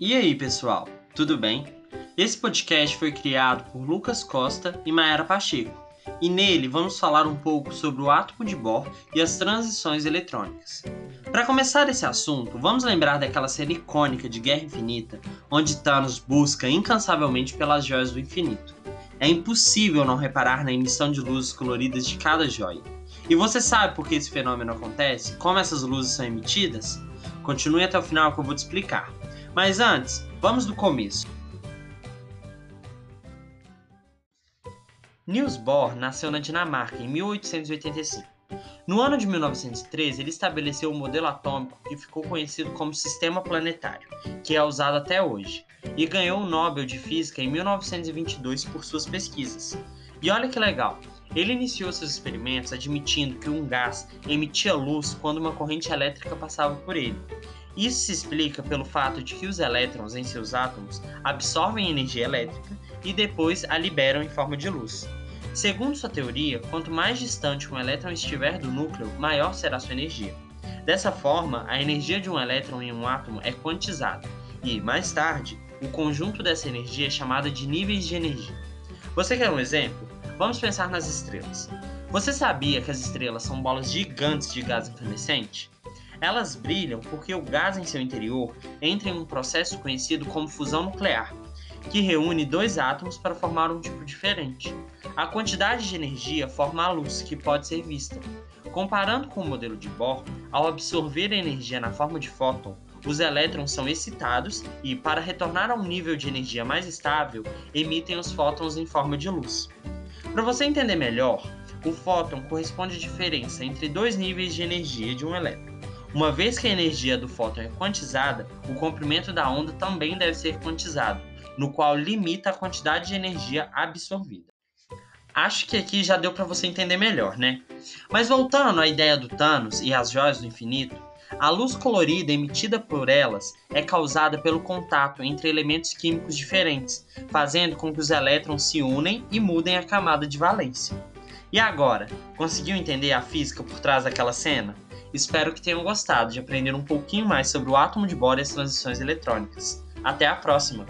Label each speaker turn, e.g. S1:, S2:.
S1: E aí, pessoal, tudo bem? Esse podcast foi criado por Lucas Costa e Mayara Pacheco, e nele vamos falar um pouco sobre o átomo de Bohr e as transições eletrônicas. Para começar esse assunto, vamos lembrar daquela série icônica de Guerra Infinita, onde Thanos busca incansavelmente pelas joias do infinito. É impossível não reparar na emissão de luzes coloridas de cada joia. E você sabe por que esse fenômeno acontece? Como essas luzes são emitidas? Continue até o final que eu vou te explicar. Mas antes, vamos do começo. Niels Bohr nasceu na Dinamarca em 1885. No ano de 1913, ele estabeleceu o um modelo atômico que ficou conhecido como Sistema Planetário, que é usado até hoje, e ganhou o Nobel de Física em 1922 por suas pesquisas. E olha que legal, ele iniciou seus experimentos admitindo que um gás emitia luz quando uma corrente elétrica passava por ele. Isso se explica pelo fato de que os elétrons em seus átomos absorvem energia elétrica e depois a liberam em forma de luz. Segundo sua teoria, quanto mais distante um elétron estiver do núcleo, maior será sua energia. Dessa forma, a energia de um elétron em um átomo é quantizada, e, mais tarde, o conjunto dessa energia é chamado de níveis de energia. Você quer um exemplo? Vamos pensar nas estrelas. Você sabia que as estrelas são bolas gigantes de gás incandescente? Elas brilham porque o gás em seu interior entra em um processo conhecido como fusão nuclear, que reúne dois átomos para formar um tipo diferente. A quantidade de energia forma a luz, que pode ser vista. Comparando com o modelo de Bohr, ao absorver a energia na forma de fóton, os elétrons são excitados e, para retornar a um nível de energia mais estável, emitem os fótons em forma de luz. Para você entender melhor, o fóton corresponde à diferença entre dois níveis de energia de um elétron. Uma vez que a energia do fóton é quantizada, o comprimento da onda também deve ser quantizado, no qual limita a quantidade de energia absorvida. Acho que aqui já deu para você entender melhor, né? Mas voltando à ideia do Thanos e as joias do infinito, a luz colorida emitida por elas é causada pelo contato entre elementos químicos diferentes, fazendo com que os elétrons se unem e mudem a camada de valência. E agora, conseguiu entender a física por trás daquela cena? Espero que tenham gostado de aprender um pouquinho mais sobre o átomo de Bohr e as transições eletrônicas. Até a próxima!